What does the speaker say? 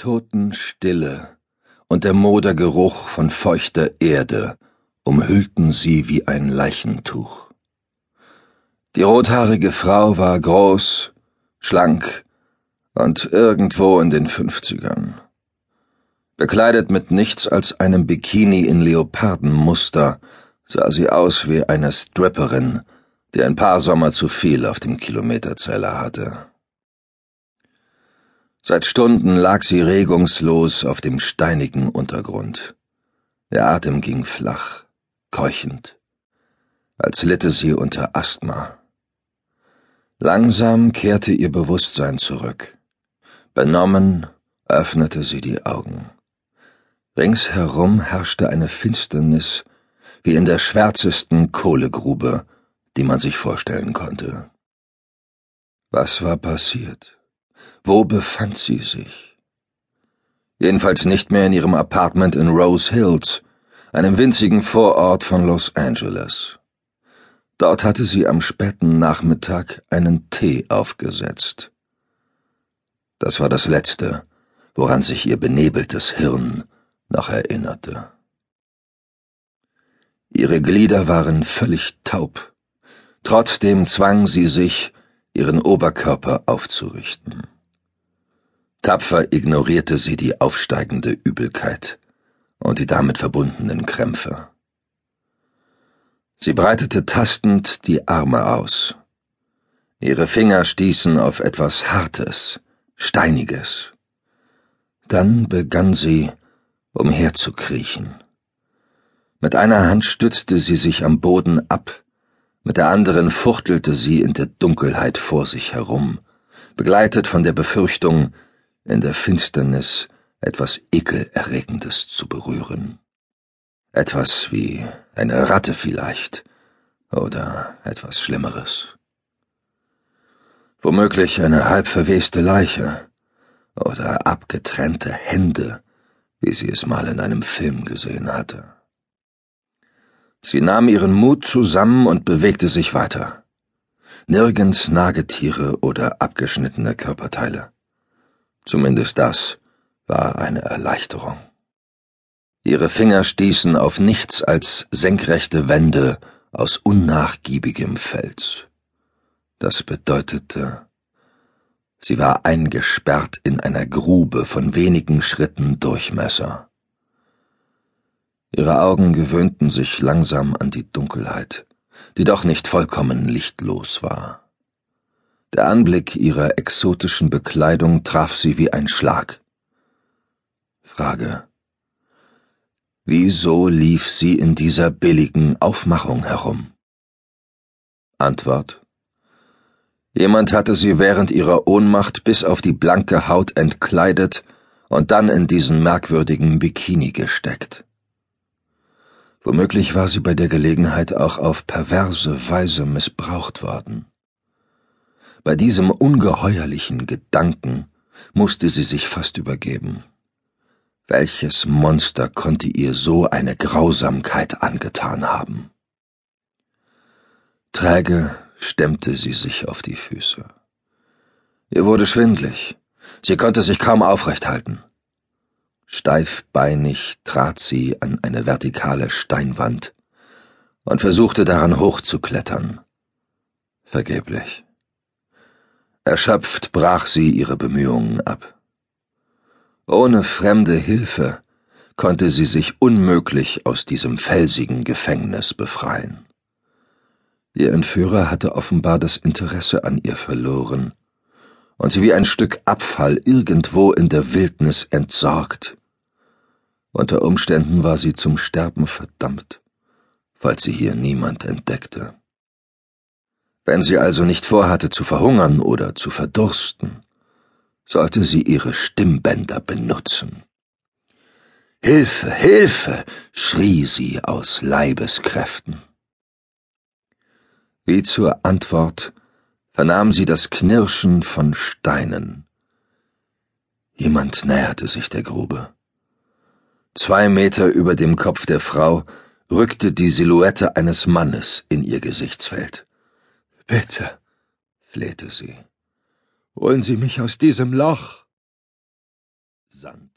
Totenstille und der Modergeruch von feuchter Erde umhüllten sie wie ein Leichentuch. Die rothaarige Frau war groß, schlank und irgendwo in den Fünfzigern. Bekleidet mit nichts als einem Bikini in Leopardenmuster, sah sie aus wie eine Stripperin, die ein paar Sommer zu viel auf dem Kilometerzähler hatte. Seit Stunden lag sie regungslos auf dem steinigen Untergrund. Der Atem ging flach, keuchend, als litte sie unter Asthma. Langsam kehrte ihr Bewusstsein zurück. Benommen öffnete sie die Augen. Ringsherum herrschte eine Finsternis wie in der schwärzesten Kohlegrube, die man sich vorstellen konnte. Was war passiert? Wo befand sie sich? Jedenfalls nicht mehr in ihrem Apartment in Rose Hills, einem winzigen Vorort von Los Angeles. Dort hatte sie am späten Nachmittag einen Tee aufgesetzt. Das war das Letzte, woran sich ihr benebeltes Hirn noch erinnerte. Ihre Glieder waren völlig taub. Trotzdem zwang sie sich, ihren Oberkörper aufzurichten. Tapfer ignorierte sie die aufsteigende Übelkeit und die damit verbundenen Krämpfe. Sie breitete tastend die Arme aus. Ihre Finger stießen auf etwas Hartes, Steiniges. Dann begann sie, umherzukriechen. Mit einer Hand stützte sie sich am Boden ab, mit der anderen fuchtelte sie in der Dunkelheit vor sich herum, begleitet von der Befürchtung, in der Finsternis etwas Ekelerregendes zu berühren. Etwas wie eine Ratte vielleicht oder etwas Schlimmeres. Womöglich eine halb verweste Leiche oder abgetrennte Hände, wie sie es mal in einem Film gesehen hatte. Sie nahm ihren Mut zusammen und bewegte sich weiter. Nirgends Nagetiere oder abgeschnittene Körperteile. Zumindest das war eine Erleichterung. Ihre Finger stießen auf nichts als senkrechte Wände aus unnachgiebigem Fels. Das bedeutete, sie war eingesperrt in einer Grube von wenigen Schritten Durchmesser. Ihre Augen gewöhnten sich langsam an die Dunkelheit, die doch nicht vollkommen lichtlos war. Der Anblick ihrer exotischen Bekleidung traf sie wie ein Schlag. Frage. Wieso lief sie in dieser billigen Aufmachung herum? Antwort. Jemand hatte sie während ihrer Ohnmacht bis auf die blanke Haut entkleidet und dann in diesen merkwürdigen Bikini gesteckt. Womöglich war sie bei der Gelegenheit auch auf perverse Weise missbraucht worden. Bei diesem ungeheuerlichen Gedanken musste sie sich fast übergeben. Welches Monster konnte ihr so eine Grausamkeit angetan haben? Träge stemmte sie sich auf die Füße. Ihr wurde schwindlig. Sie konnte sich kaum aufrecht halten. Steifbeinig trat sie an eine vertikale Steinwand und versuchte daran hochzuklettern. Vergeblich. Erschöpft brach sie ihre Bemühungen ab. Ohne fremde Hilfe konnte sie sich unmöglich aus diesem felsigen Gefängnis befreien. Ihr Entführer hatte offenbar das Interesse an ihr verloren und sie wie ein Stück Abfall irgendwo in der Wildnis entsorgt unter Umständen war sie zum Sterben verdammt, falls sie hier niemand entdeckte. Wenn sie also nicht vorhatte zu verhungern oder zu verdursten, sollte sie ihre Stimmbänder benutzen. Hilfe, Hilfe, schrie sie aus Leibeskräften. Wie zur Antwort vernahm sie das Knirschen von Steinen. Jemand näherte sich der Grube. Zwei Meter über dem Kopf der Frau rückte die Silhouette eines Mannes in ihr Gesichtsfeld. Bitte, flehte sie, holen Sie mich aus diesem Loch. Sand